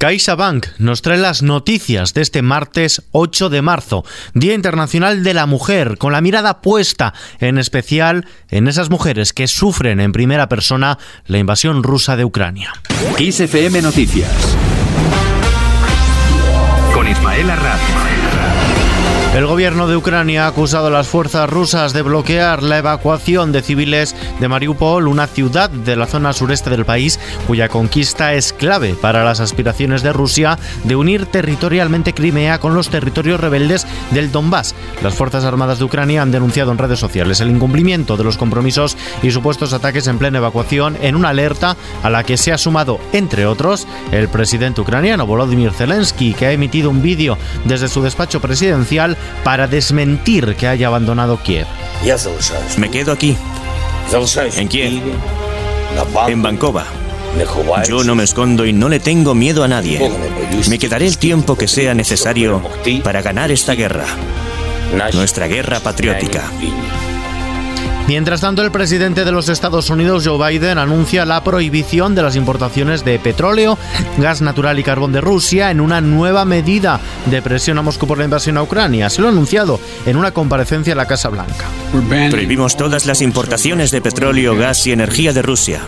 CaixaBank nos trae las noticias de este martes 8 de marzo, Día Internacional de la Mujer, con la mirada puesta en especial en esas mujeres que sufren en primera persona la invasión rusa de Ucrania. XFM Noticias con Ismael. El gobierno de Ucrania ha acusado a las fuerzas rusas de bloquear la evacuación de civiles de Mariupol, una ciudad de la zona sureste del país cuya conquista es clave para las aspiraciones de Rusia de unir territorialmente Crimea con los territorios rebeldes del Donbass. Las Fuerzas Armadas de Ucrania han denunciado en redes sociales el incumplimiento de los compromisos y supuestos ataques en plena evacuación en una alerta a la que se ha sumado, entre otros, el presidente ucraniano Volodymyr Zelensky, que ha emitido un vídeo desde su despacho presidencial para desmentir que haya abandonado Kiev. Me quedo aquí, en Kiev, en Bankova. Yo no me escondo y no le tengo miedo a nadie. Me quedaré el tiempo que sea necesario para ganar esta guerra, nuestra guerra patriótica. Mientras tanto, el presidente de los Estados Unidos, Joe Biden, anuncia la prohibición de las importaciones de petróleo, gas natural y carbón de Rusia en una nueva medida de presión a Moscú por la invasión a Ucrania. Se lo ha anunciado en una comparecencia en la Casa Blanca. Prohibimos todas las importaciones de petróleo, gas y energía de Rusia.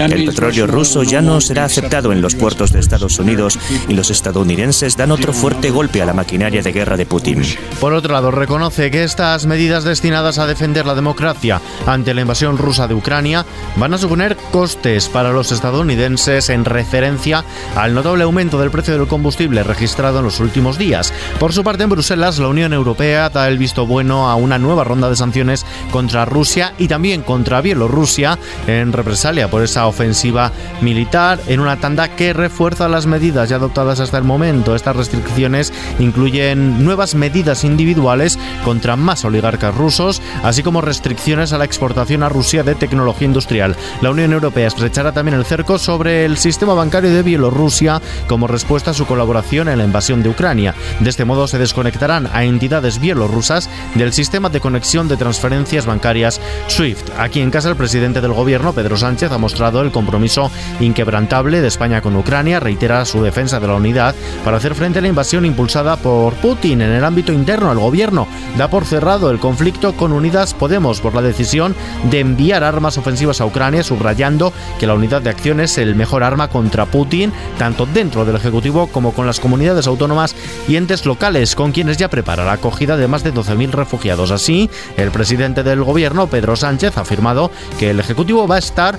El petróleo ruso ya no será aceptado en los puertos de Estados Unidos y los estadounidenses dan otro fuerte golpe a la maquinaria de guerra de Putin. Por otro lado, reconoce que estas medidas destinadas a defender la democracia ante la invasión rusa de Ucrania van a suponer costes para los estadounidenses en referencia al notable aumento del precio del combustible registrado en los últimos días. Por su parte, en Bruselas, la Unión Europea da el visto bueno a una nueva ronda de sanciones contra Rusia y también contra Bielorrusia en represalia por esa ofensiva militar en una tanda que refuerza las medidas ya adoptadas hasta el momento. Estas restricciones incluyen nuevas medidas individuales contra más oligarcas rusos, así como restricciones a la exportación a Rusia de tecnología industrial. La Unión Europea estrechará también el cerco sobre el sistema bancario de Bielorrusia como respuesta a su colaboración en la invasión de Ucrania. De este modo se desconectarán a entidades bielorrusas del sistema de conexión de transferencias bancarias SWIFT. Aquí en casa el presidente del gobierno, Pedro Sánchez, ha mostrado el compromiso inquebrantable de España con Ucrania, reitera su defensa de la unidad para hacer frente a la invasión impulsada por Putin en el ámbito interno. El gobierno da por cerrado el conflicto con Unidas Podemos por la decisión de enviar armas ofensivas a Ucrania, subrayando que la unidad de acción es el mejor arma contra Putin, tanto dentro del Ejecutivo como con las comunidades autónomas y entes locales, con quienes ya prepara la acogida de más de 12.000 refugiados. Así, el presidente del gobierno, Pedro Sánchez, ha afirmado que el Ejecutivo va a estar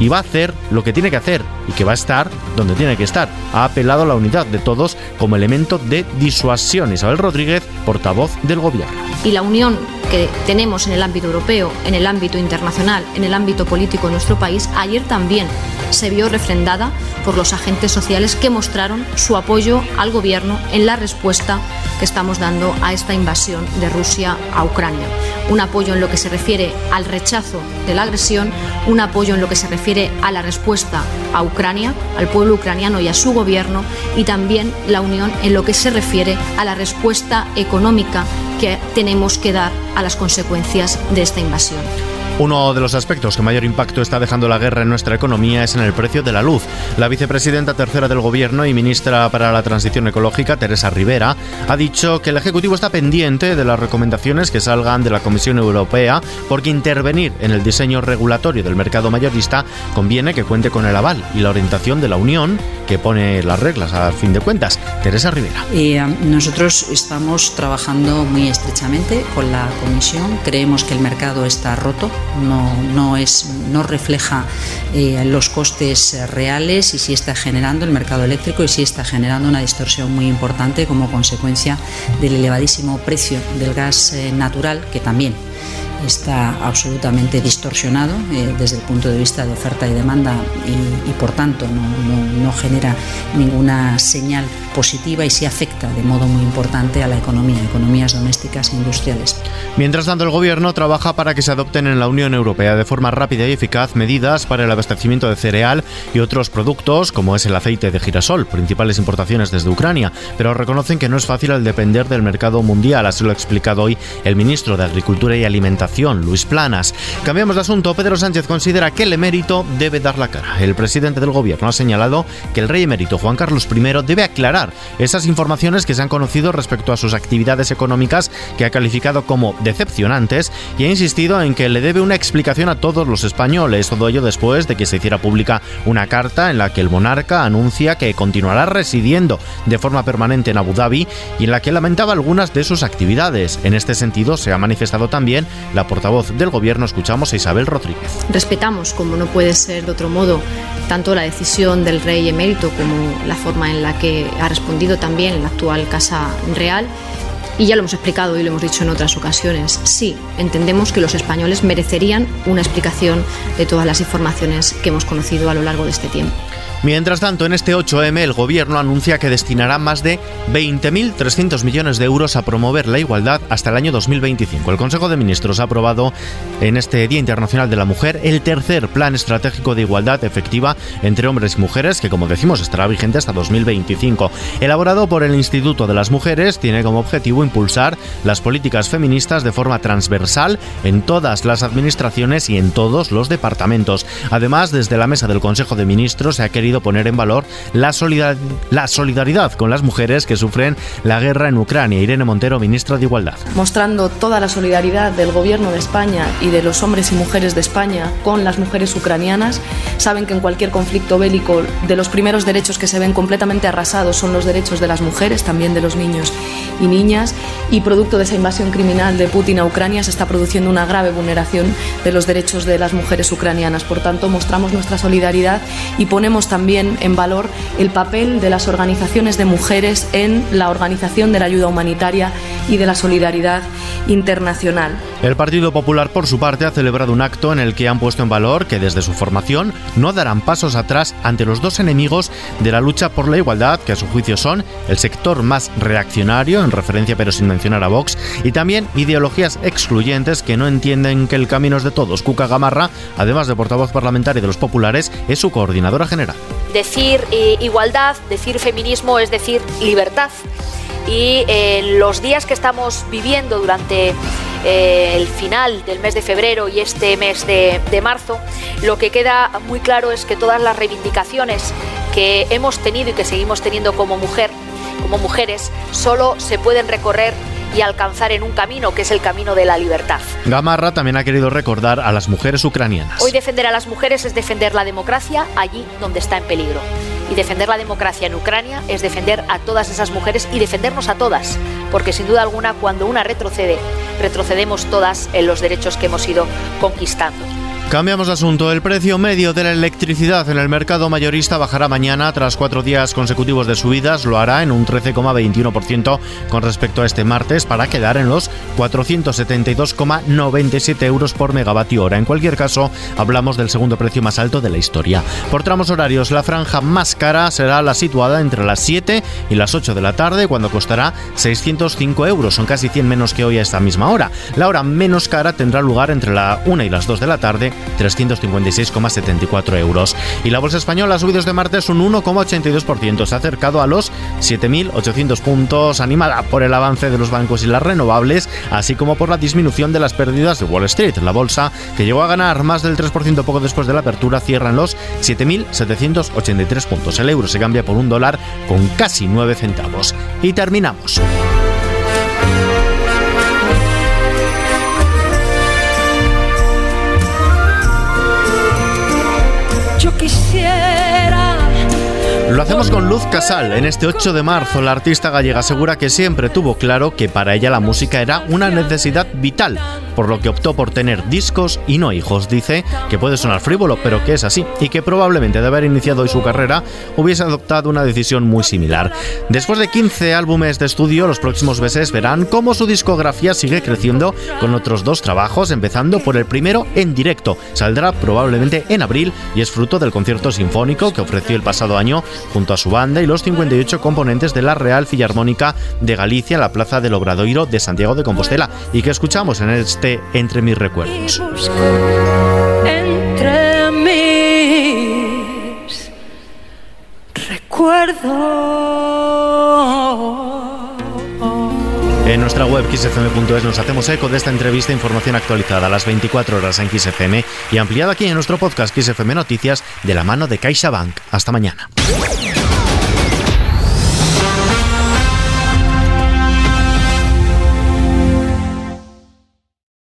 y va a hacer lo que tiene que hacer y que va a estar donde tiene que estar. Ha apelado a la unidad de todos como elemento de disuasión. Isabel Rodríguez, portavoz del Gobierno. Y la unión que tenemos en el ámbito europeo, en el ámbito internacional, en el ámbito político en nuestro país, ayer también se vio refrendada por los agentes sociales que mostraron su apoyo al Gobierno en la respuesta que estamos dando a esta invasión de Rusia a Ucrania. Un apoyo en lo que se refiere al rechazo de la agresión, un apoyo en lo que se refiere a la respuesta a Ucrania, al pueblo ucraniano y a su gobierno, y también la unión en lo que se refiere a la respuesta económica que tenemos que dar a las consecuencias de esta invasión. Uno de los aspectos que mayor impacto está dejando la guerra en nuestra economía es en el precio de la luz. La vicepresidenta tercera del Gobierno y ministra para la Transición Ecológica, Teresa Rivera, ha dicho que el Ejecutivo está pendiente de las recomendaciones que salgan de la Comisión Europea porque intervenir en el diseño regulatorio del mercado mayorista conviene que cuente con el aval y la orientación de la Unión que pone las reglas a fin de cuentas. Teresa Rivera. Eh, nosotros estamos trabajando muy estrechamente con la Comisión. Creemos que el mercado está roto no, no, es, no refleja eh, los costes reales y sí está generando el mercado eléctrico y sí está generando una distorsión muy importante como consecuencia del elevadísimo precio del gas eh, natural que también está absolutamente distorsionado eh, desde el punto de vista de oferta y demanda y, por tanto no, no genera ninguna señal positiva y sí afecta de modo muy importante a la economía, economías domésticas e industriales. Mientras tanto, el Gobierno trabaja para que se adopten en la Unión Europea de forma rápida y eficaz medidas para el abastecimiento de cereal y otros productos, como es el aceite de girasol, principales importaciones desde Ucrania, pero reconocen que no es fácil al depender del mercado mundial, así lo ha explicado hoy el ministro de Agricultura y Alimentación, Luis Planas. Cambiamos de asunto. Pedro Sánchez considera que el emérito debe dar la cara. El presidente del Gobierno ha señalado que el rey emérito Juan Carlos I debe aclarar esas informaciones que se han conocido respecto a sus actividades económicas que ha calificado como decepcionantes y ha insistido en que le debe una explicación a todos los españoles, todo ello después de que se hiciera pública una carta en la que el monarca anuncia que continuará residiendo de forma permanente en Abu Dhabi y en la que lamentaba algunas de sus actividades. En este sentido se ha manifestado también la portavoz del gobierno, escuchamos a Isabel Rodríguez. Respetamos, como no puede ser de otro modo, tanto la decisión del rey emérito como la forma en la que ha respondido también la actual Casa Real y ya lo hemos explicado y lo hemos dicho en otras ocasiones. Sí, entendemos que los españoles merecerían una explicación de todas las informaciones que hemos conocido a lo largo de este tiempo. Mientras tanto, en este 8M el gobierno anuncia que destinará más de 20.300 millones de euros a promover la igualdad hasta el año 2025. El Consejo de Ministros ha aprobado en este Día Internacional de la Mujer el tercer plan estratégico de igualdad efectiva entre hombres y mujeres que, como decimos, estará vigente hasta 2025. Elaborado por el Instituto de las Mujeres, tiene como objetivo impulsar las políticas feministas de forma transversal en todas las administraciones y en todos los departamentos. Además, desde la mesa del Consejo de Ministros se ha querido poner en valor la, la solidaridad con las mujeres que sufren la guerra en Ucrania. Irene Montero, ministra de Igualdad. Mostrando toda la solidaridad del Gobierno de España y de los hombres y mujeres de España con las mujeres ucranianas. Saben que en cualquier conflicto bélico de los primeros derechos que se ven completamente arrasados son los derechos de las mujeres, también de los niños y niñas. Y producto de esa invasión criminal de Putin a Ucrania se está produciendo una grave vulneración de los derechos de las mujeres ucranianas. Por tanto, mostramos nuestra solidaridad y ponemos también también en valor el papel de las organizaciones de mujeres en la organización de la ayuda humanitaria y de la solidaridad internacional. El Partido Popular, por su parte, ha celebrado un acto en el que han puesto en valor que desde su formación no darán pasos atrás ante los dos enemigos de la lucha por la igualdad, que a su juicio son el sector más reaccionario, en referencia pero sin mencionar a Vox, y también ideologías excluyentes que no entienden que el camino es de todos. Cuca Gamarra, además de portavoz parlamentario de los populares, es su coordinadora general. Decir eh, igualdad, decir feminismo es decir libertad. Y en los días que estamos viviendo durante eh, el final del mes de febrero y este mes de, de marzo, lo que queda muy claro es que todas las reivindicaciones que hemos tenido y que seguimos teniendo como mujer, como mujeres, solo se pueden recorrer y alcanzar en un camino que es el camino de la libertad. Gamarra también ha querido recordar a las mujeres ucranianas. Hoy defender a las mujeres es defender la democracia allí donde está en peligro. Y defender la democracia en Ucrania es defender a todas esas mujeres y defendernos a todas, porque sin duda alguna cuando una retrocede, retrocedemos todas en los derechos que hemos ido conquistando. Cambiamos de asunto. El precio medio de la electricidad en el mercado mayorista bajará mañana tras cuatro días consecutivos de subidas. Lo hará en un 13,21% con respecto a este martes para quedar en los 472,97 euros por megavatio hora. En cualquier caso, hablamos del segundo precio más alto de la historia. Por tramos horarios, la franja más cara será la situada entre las 7 y las 8 de la tarde, cuando costará 605 euros. Son casi 100 menos que hoy a esta misma hora. La hora menos cara tendrá lugar entre la 1 y las 2 de la tarde 356,74 euros. Y la bolsa española ha subido este martes un 1,82%, se ha acercado a los 7.800 puntos, animada por el avance de los bancos y las renovables, así como por la disminución de las pérdidas de Wall Street. La bolsa, que llegó a ganar más del 3% poco después de la apertura, cierra en los 7.783 puntos. El euro se cambia por un dólar con casi 9 centavos. Y terminamos. Con Luz Casal. En este 8 de marzo, la artista gallega asegura que siempre tuvo claro que para ella la música era una necesidad vital por lo que optó por tener discos y no hijos. Dice que puede sonar frívolo, pero que es así, y que probablemente de haber iniciado hoy su carrera hubiese adoptado una decisión muy similar. Después de 15 álbumes de estudio, los próximos meses verán cómo su discografía sigue creciendo con otros dos trabajos, empezando por el primero en directo. Saldrá probablemente en abril y es fruto del concierto sinfónico que ofreció el pasado año junto a su banda y los 58 componentes de la Real Filarmónica de Galicia, la Plaza del Obradoiro de Santiago de Compostela, y que escuchamos en este Entre mis recuerdos. Entre mis recuerdos. En nuestra web xfm.es nos hacemos eco de esta entrevista, información actualizada a las 24 horas en XFM y ampliada aquí en nuestro podcast XFM Noticias de la mano de CaixaBank. Hasta mañana.